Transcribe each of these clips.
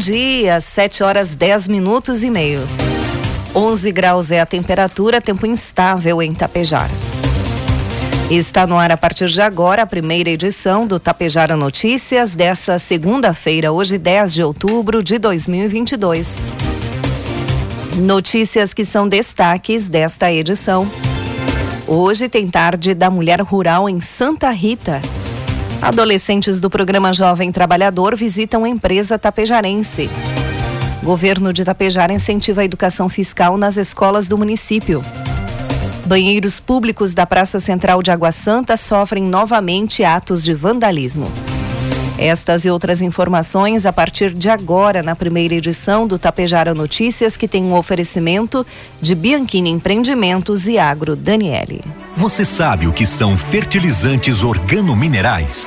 Dia, 7 horas 10 minutos e meio. 11 graus é a temperatura, tempo instável em Tapejara. Está no ar a partir de agora a primeira edição do Tapejara Notícias dessa segunda-feira, hoje 10 de outubro de 2022. Notícias que são destaques desta edição. Hoje tem tarde da mulher rural em Santa Rita. Adolescentes do programa Jovem Trabalhador visitam a empresa tapejarense. Governo de Tapejara incentiva a educação fiscal nas escolas do município. Banheiros públicos da Praça Central de Água Santa sofrem novamente atos de vandalismo. Estas e outras informações a partir de agora na primeira edição do Tapejara Notícias, que tem um oferecimento de Bianchini Empreendimentos e Agro Daniele. Você sabe o que são fertilizantes organominerais?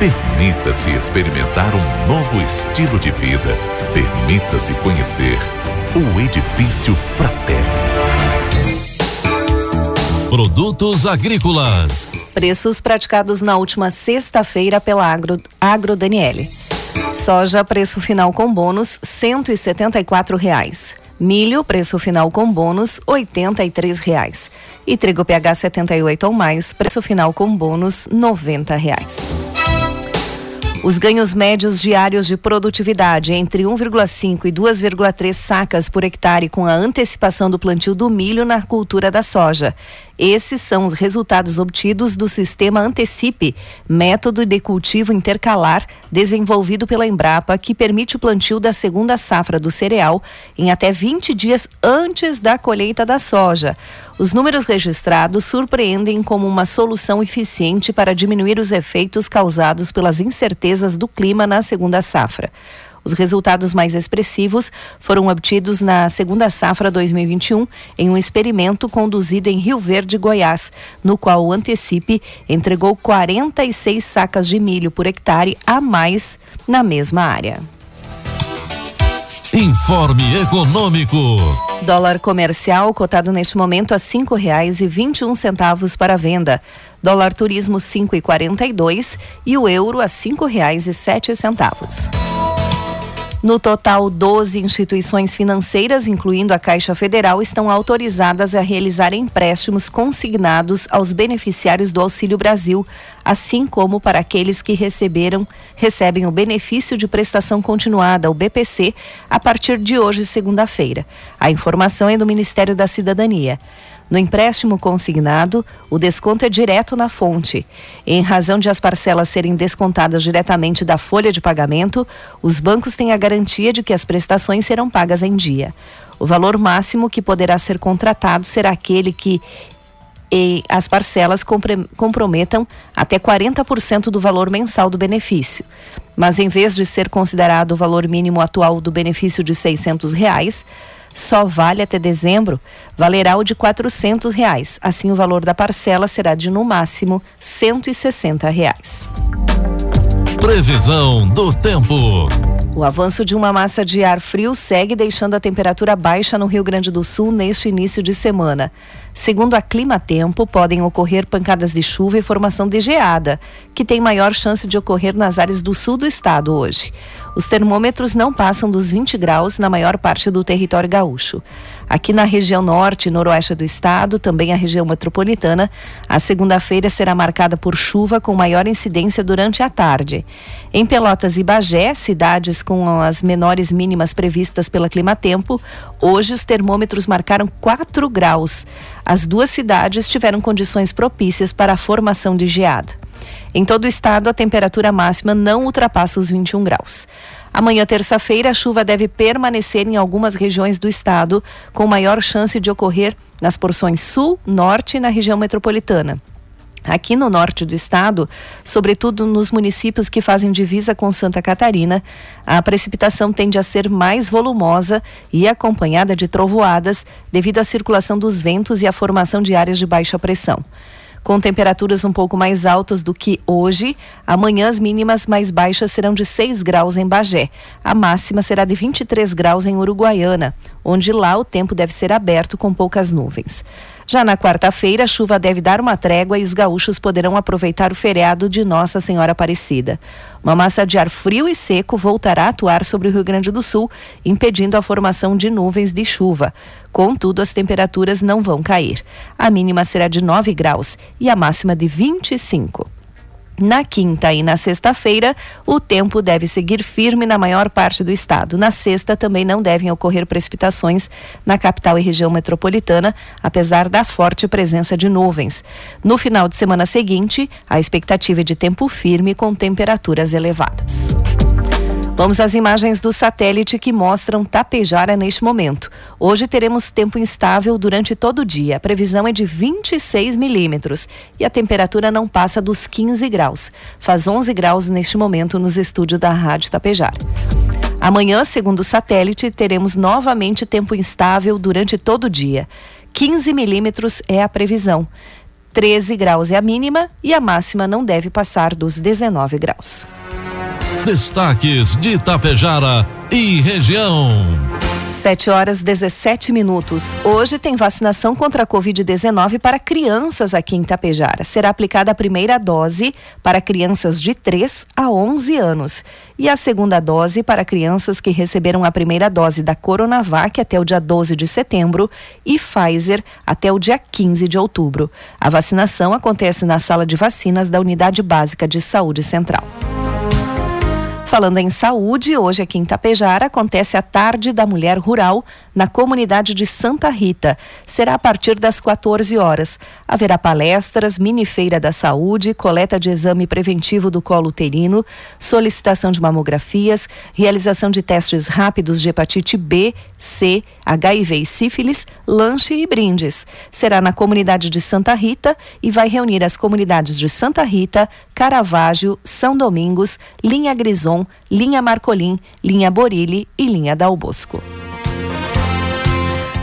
Permita-se experimentar um novo estilo de vida. Permita-se conhecer o Edifício Fratelli. Produtos agrícolas. Preços praticados na última sexta-feira pela Agro, Agro Daniele. Soja, preço final com bônus, 174 reais. Milho, preço final com bônus, 83 reais. E trigo PH 78 ou mais, preço final com bônus, R$ 90. Os ganhos médios diários de produtividade entre 1,5 e 2,3 sacas por hectare com a antecipação do plantio do milho na cultura da soja. Esses são os resultados obtidos do sistema Antecipe, método de cultivo intercalar desenvolvido pela Embrapa, que permite o plantio da segunda safra do cereal em até 20 dias antes da colheita da soja. Os números registrados surpreendem como uma solução eficiente para diminuir os efeitos causados pelas incertezas do clima na segunda safra. Os resultados mais expressivos foram obtidos na segunda safra 2021 em um experimento conduzido em Rio Verde, Goiás, no qual o Antecipe entregou 46 sacas de milho por hectare a mais na mesma área. Informe Econômico. Dólar comercial cotado neste momento a cinco reais e vinte e um centavos para venda. Dólar turismo cinco e quarenta e dois e o euro a cinco reais e sete centavos. No total, 12 instituições financeiras, incluindo a Caixa Federal, estão autorizadas a realizar empréstimos consignados aos beneficiários do Auxílio Brasil, assim como para aqueles que receberam, recebem o benefício de prestação continuada, o BPC, a partir de hoje, segunda-feira. A informação é do Ministério da Cidadania. No empréstimo consignado, o desconto é direto na fonte. Em razão de as parcelas serem descontadas diretamente da folha de pagamento, os bancos têm a garantia de que as prestações serão pagas em dia. O valor máximo que poderá ser contratado será aquele que as parcelas comprometam até 40% do valor mensal do benefício. Mas em vez de ser considerado o valor mínimo atual do benefício de 600 reais, só vale até dezembro, valerá o de R$ reais. Assim, o valor da parcela será de no máximo 160 reais. Previsão do tempo. O avanço de uma massa de ar frio segue deixando a temperatura baixa no Rio Grande do Sul neste início de semana. Segundo a Clima Tempo, podem ocorrer pancadas de chuva e formação de geada, que tem maior chance de ocorrer nas áreas do sul do estado hoje. Os termômetros não passam dos 20 graus na maior parte do território gaúcho. Aqui na região norte e noroeste do estado, também a região metropolitana, a segunda-feira será marcada por chuva com maior incidência durante a tarde. Em Pelotas e Bagé, cidades com as menores mínimas previstas pela Climatempo, hoje os termômetros marcaram 4 graus. As duas cidades tiveram condições propícias para a formação de geada. Em todo o estado, a temperatura máxima não ultrapassa os 21 graus. Amanhã, terça-feira, a chuva deve permanecer em algumas regiões do estado, com maior chance de ocorrer nas porções sul, norte e na região metropolitana. Aqui no norte do estado, sobretudo nos municípios que fazem divisa com Santa Catarina, a precipitação tende a ser mais volumosa e acompanhada de trovoadas devido à circulação dos ventos e à formação de áreas de baixa pressão. Com temperaturas um pouco mais altas do que hoje, amanhã as mínimas mais baixas serão de 6 graus em Bagé. A máxima será de 23 graus em Uruguaiana, onde lá o tempo deve ser aberto com poucas nuvens. Já na quarta-feira, a chuva deve dar uma trégua e os gaúchos poderão aproveitar o feriado de Nossa Senhora Aparecida. Uma massa de ar frio e seco voltará a atuar sobre o Rio Grande do Sul, impedindo a formação de nuvens de chuva. Contudo, as temperaturas não vão cair. A mínima será de 9 graus e a máxima de 25. Na quinta e na sexta-feira, o tempo deve seguir firme na maior parte do estado. Na sexta, também não devem ocorrer precipitações na capital e região metropolitana, apesar da forte presença de nuvens. No final de semana seguinte, a expectativa é de tempo firme com temperaturas elevadas. Vamos às imagens do satélite que mostram Tapejara neste momento. Hoje teremos tempo instável durante todo o dia. A previsão é de 26 milímetros e a temperatura não passa dos 15 graus. Faz 11 graus neste momento nos estúdios da Rádio Tapejara. Amanhã, segundo o satélite, teremos novamente tempo instável durante todo o dia. 15 milímetros é a previsão. 13 graus é a mínima e a máxima não deve passar dos 19 graus. Destaques de Itapejara e região. 7 horas 17 minutos. Hoje tem vacinação contra a Covid-19 para crianças aqui em Itapejara. Será aplicada a primeira dose para crianças de 3 a 11 anos e a segunda dose para crianças que receberam a primeira dose da Coronavac até o dia 12 de setembro e Pfizer até o dia 15 de outubro. A vacinação acontece na sala de vacinas da Unidade Básica de Saúde Central. Falando em saúde, hoje aqui em Tapejara acontece a Tarde da Mulher Rural na comunidade de Santa Rita. Será a partir das 14 horas. Haverá palestras, mini feira da saúde, coleta de exame preventivo do colo uterino, solicitação de mamografias, realização de testes rápidos de hepatite B, C, HIV e sífilis, lanche e brindes. Será na comunidade de Santa Rita e vai reunir as comunidades de Santa Rita, Caravaggio, São Domingos, Linha Grison, Linha Marcolim, Linha Borilli e Linha Dal Bosco.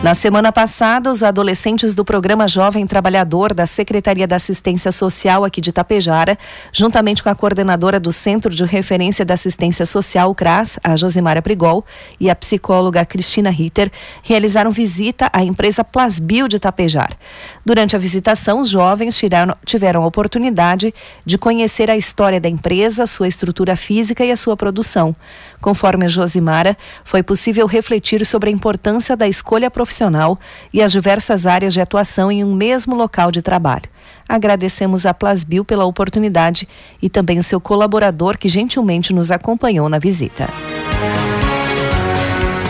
Na semana passada, os adolescentes do Programa Jovem Trabalhador da Secretaria da Assistência Social aqui de Tapejara, juntamente com a coordenadora do Centro de Referência da Assistência Social, CRAS, a Josimara Prigol, e a psicóloga Cristina Ritter, realizaram visita à empresa Plasbio de Tapejar. Durante a visitação, os jovens tiraram, tiveram a oportunidade de conhecer a história da empresa, sua estrutura física e a sua produção. Conforme a Josimara, foi possível refletir sobre a importância da escolha profissional profissional e as diversas áreas de atuação em um mesmo local de trabalho. Agradecemos a Plasbil pela oportunidade e também o seu colaborador que gentilmente nos acompanhou na visita.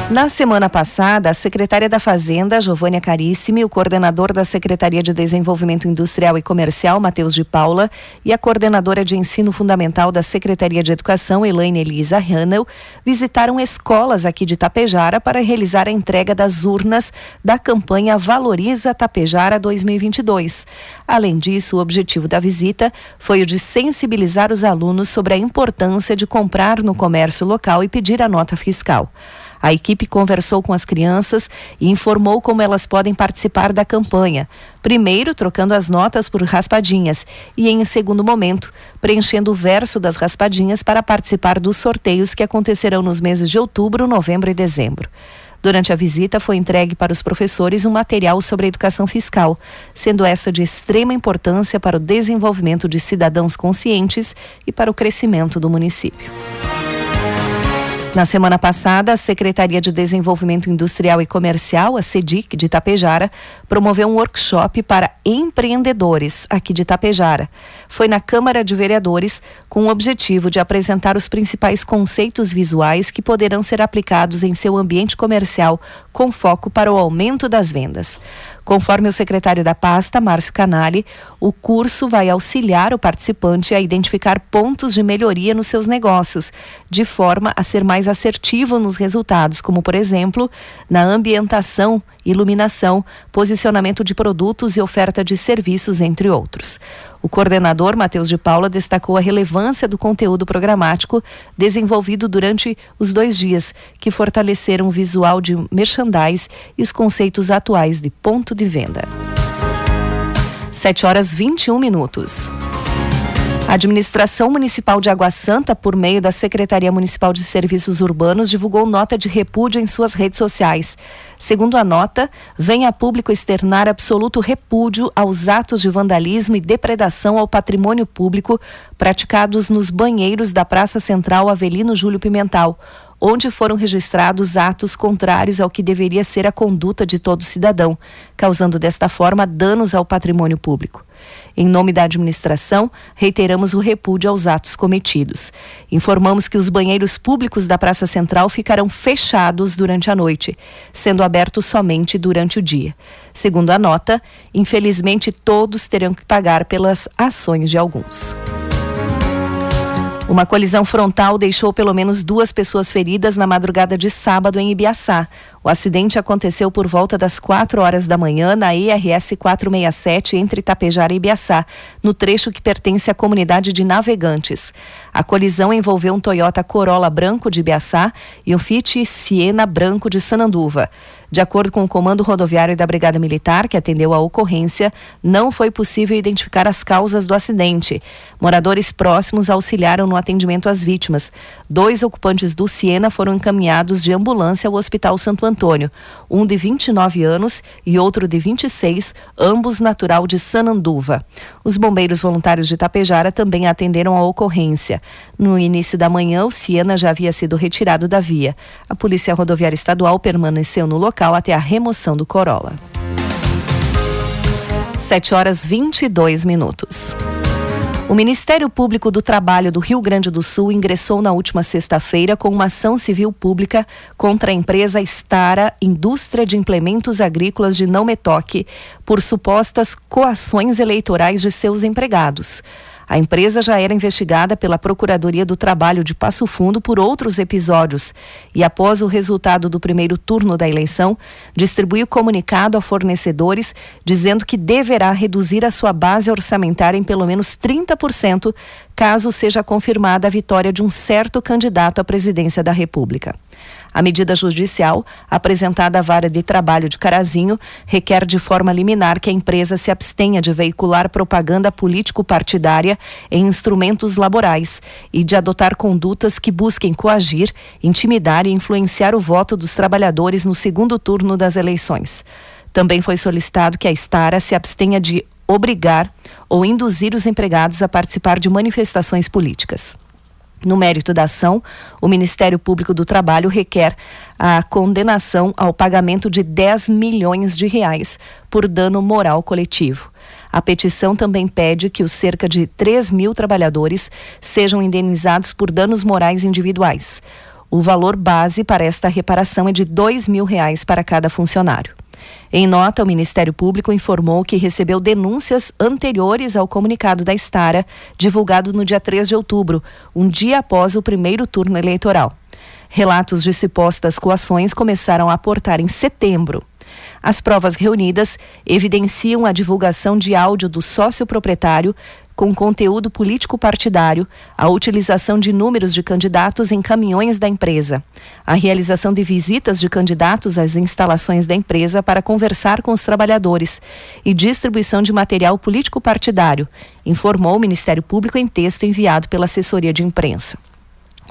Na semana passada, a secretária da Fazenda, Giovânia Carissimi, o coordenador da Secretaria de Desenvolvimento Industrial e Comercial, Matheus de Paula, e a coordenadora de Ensino Fundamental da Secretaria de Educação, Elaine Elisa Hanel, visitaram escolas aqui de Tapejara para realizar a entrega das urnas da campanha Valoriza Tapejara 2022. Além disso, o objetivo da visita foi o de sensibilizar os alunos sobre a importância de comprar no comércio local e pedir a nota fiscal. A equipe conversou com as crianças e informou como elas podem participar da campanha. Primeiro, trocando as notas por raspadinhas e, em segundo momento, preenchendo o verso das raspadinhas para participar dos sorteios que acontecerão nos meses de outubro, novembro e dezembro. Durante a visita, foi entregue para os professores um material sobre educação fiscal, sendo essa de extrema importância para o desenvolvimento de cidadãos conscientes e para o crescimento do município. Na semana passada, a Secretaria de Desenvolvimento Industrial e Comercial, a SEDIC de Itapejara, promoveu um workshop para empreendedores aqui de Itapejara. Foi na Câmara de Vereadores com o objetivo de apresentar os principais conceitos visuais que poderão ser aplicados em seu ambiente comercial, com foco para o aumento das vendas. Conforme o secretário da pasta, Márcio Canali, o curso vai auxiliar o participante a identificar pontos de melhoria nos seus negócios, de forma a ser mais assertivo nos resultados, como, por exemplo, na ambientação iluminação, posicionamento de produtos e oferta de serviços, entre outros. O coordenador Matheus de Paula destacou a relevância do conteúdo programático desenvolvido durante os dois dias, que fortaleceram o visual de merchandise e os conceitos atuais de ponto de venda. 7 horas 21 minutos. A Administração Municipal de Água Santa, por meio da Secretaria Municipal de Serviços Urbanos, divulgou nota de repúdio em suas redes sociais. Segundo a nota, vem a público externar absoluto repúdio aos atos de vandalismo e depredação ao patrimônio público praticados nos banheiros da Praça Central Avelino Júlio Pimental, onde foram registrados atos contrários ao que deveria ser a conduta de todo cidadão, causando desta forma danos ao patrimônio público. Em nome da administração, reiteramos o repúdio aos atos cometidos. Informamos que os banheiros públicos da Praça Central ficarão fechados durante a noite, sendo abertos somente durante o dia. Segundo a nota, infelizmente todos terão que pagar pelas ações de alguns. Uma colisão frontal deixou pelo menos duas pessoas feridas na madrugada de sábado em Ibiaçá. O acidente aconteceu por volta das 4 horas da manhã na IRS 467 entre Itapejara e Ibiaçá, no trecho que pertence à comunidade de navegantes. A colisão envolveu um Toyota Corolla branco de Ibiaçá e um Fiat Siena branco de Sananduva. De acordo com o Comando Rodoviário da Brigada Militar, que atendeu a ocorrência, não foi possível identificar as causas do acidente. Moradores próximos auxiliaram no atendimento às vítimas. Dois ocupantes do Siena foram encaminhados de ambulância ao Hospital Santo Antônio, um de 29 anos e outro de 26, ambos natural de Sananduva. Os bombeiros voluntários de Itapejara também atenderam a ocorrência. No início da manhã, o Siena já havia sido retirado da via. A Polícia Rodoviária Estadual permaneceu no local até a remoção do Corolla. 7 horas 22 minutos. O Ministério Público do Trabalho do Rio Grande do Sul ingressou na última sexta-feira com uma ação civil pública contra a empresa Stara Indústria de Implementos Agrícolas de Não Metoque por supostas coações eleitorais de seus empregados. A empresa já era investigada pela Procuradoria do Trabalho de Passo Fundo por outros episódios e, após o resultado do primeiro turno da eleição, distribuiu comunicado a fornecedores dizendo que deverá reduzir a sua base orçamentária em pelo menos 30% caso seja confirmada a vitória de um certo candidato à presidência da República. A medida judicial, apresentada à vara de trabalho de Carazinho, requer de forma liminar que a empresa se abstenha de veicular propaganda político-partidária em instrumentos laborais e de adotar condutas que busquem coagir, intimidar e influenciar o voto dos trabalhadores no segundo turno das eleições. Também foi solicitado que a Estara se abstenha de obrigar ou induzir os empregados a participar de manifestações políticas. No mérito da ação, o Ministério Público do Trabalho requer a condenação ao pagamento de 10 milhões de reais por dano moral coletivo. A petição também pede que os cerca de 3 mil trabalhadores sejam indenizados por danos morais individuais. O valor base para esta reparação é de 2 mil reais para cada funcionário. Em nota, o Ministério Público informou que recebeu denúncias anteriores ao comunicado da Estara, divulgado no dia 3 de outubro, um dia após o primeiro turno eleitoral. Relatos de supostas coações começaram a aportar em setembro. As provas reunidas evidenciam a divulgação de áudio do sócio proprietário com conteúdo político partidário, a utilização de números de candidatos em caminhões da empresa, a realização de visitas de candidatos às instalações da empresa para conversar com os trabalhadores e distribuição de material político partidário, informou o Ministério Público em texto enviado pela assessoria de imprensa.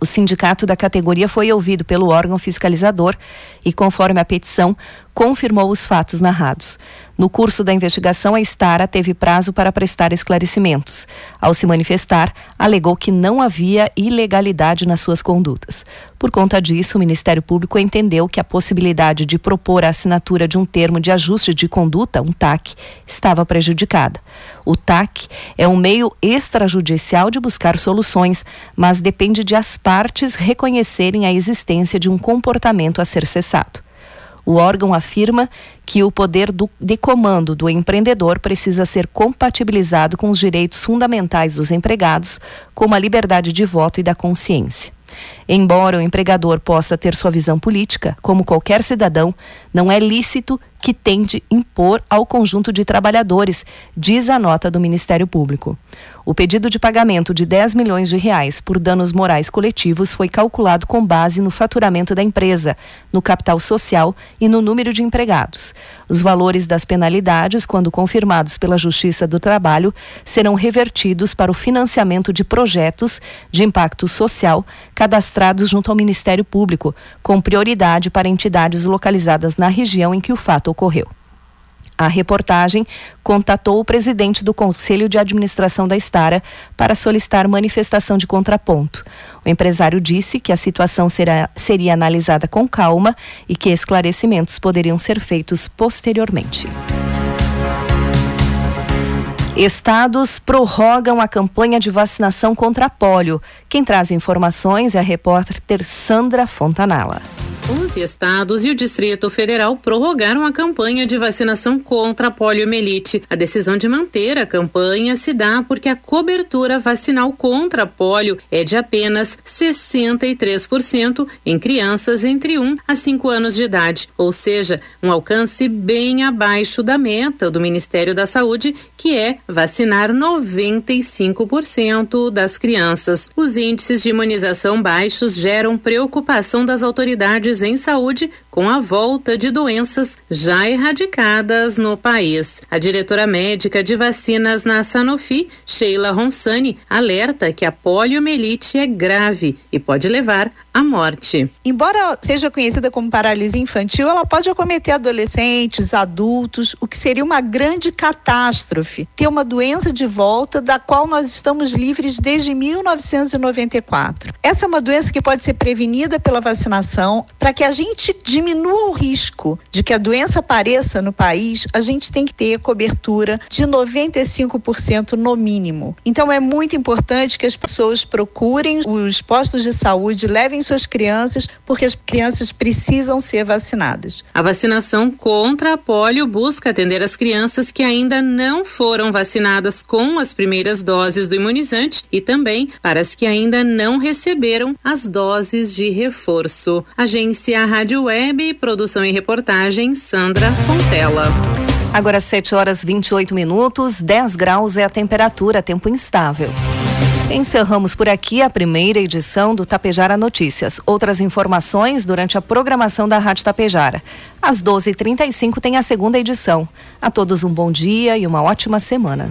O sindicato da categoria foi ouvido pelo órgão fiscalizador e, conforme a petição, confirmou os fatos narrados. No curso da investigação, a Estara teve prazo para prestar esclarecimentos. Ao se manifestar, alegou que não havia ilegalidade nas suas condutas. Por conta disso, o Ministério Público entendeu que a possibilidade de propor a assinatura de um termo de ajuste de conduta, um TAC, estava prejudicada. O TAC é um meio extrajudicial de buscar soluções, mas depende de as partes reconhecerem a existência de um comportamento a ser cessado. O órgão afirma que o poder do, de comando do empreendedor precisa ser compatibilizado com os direitos fundamentais dos empregados, como a liberdade de voto e da consciência. Embora o empregador possa ter sua visão política, como qualquer cidadão, não é lícito que tente impor ao conjunto de trabalhadores, diz a nota do Ministério Público. O pedido de pagamento de 10 milhões de reais por danos morais coletivos foi calculado com base no faturamento da empresa, no capital social e no número de empregados. Os valores das penalidades, quando confirmados pela Justiça do Trabalho, serão revertidos para o financiamento de projetos de impacto social cadastrados junto ao Ministério Público, com prioridade para entidades localizadas na região em que o fato ocorreu. A reportagem contatou o presidente do Conselho de Administração da Estara para solicitar manifestação de contraponto. O empresário disse que a situação será, seria analisada com calma e que esclarecimentos poderiam ser feitos posteriormente. Estados prorrogam a campanha de vacinação contra pólio. Quem traz informações é a repórter Sandra Fontanala. 11 estados e o Distrito Federal prorrogaram a campanha de vacinação contra a poliomielite. A decisão de manter a campanha se dá porque a cobertura vacinal contra a polio é de apenas 63% em crianças entre 1 a 5 anos de idade, ou seja, um alcance bem abaixo da meta do Ministério da Saúde, que é vacinar 95% das crianças. Os índices de imunização baixos geram preocupação das autoridades em saúde com a volta de doenças já erradicadas no país. A diretora médica de vacinas na Sanofi, Sheila Ronsani, alerta que a poliomielite é grave e pode levar à morte. Embora seja conhecida como paralisia infantil, ela pode acometer adolescentes, adultos, o que seria uma grande catástrofe. Ter uma doença de volta da qual nós estamos livres desde 1994. Essa é uma doença que pode ser prevenida pela vacinação. Para que a gente diminua o risco de que a doença apareça no país, a gente tem que ter cobertura de 95% no mínimo. Então é muito importante que as pessoas procurem os postos de saúde, levem suas crianças, porque as crianças precisam ser vacinadas. A vacinação contra a polio busca atender as crianças que ainda não foram vacinadas com as primeiras doses do imunizante e também para as que ainda não receberam as doses de reforço. Agência Rádio Web Web, produção e reportagem Sandra Fontela. Agora 7 horas 28 minutos, 10 graus é a temperatura, tempo instável. Encerramos por aqui a primeira edição do Tapejara Notícias. Outras informações durante a programação da Rádio Tapejara. Às 12h35 tem a segunda edição. A todos um bom dia e uma ótima semana.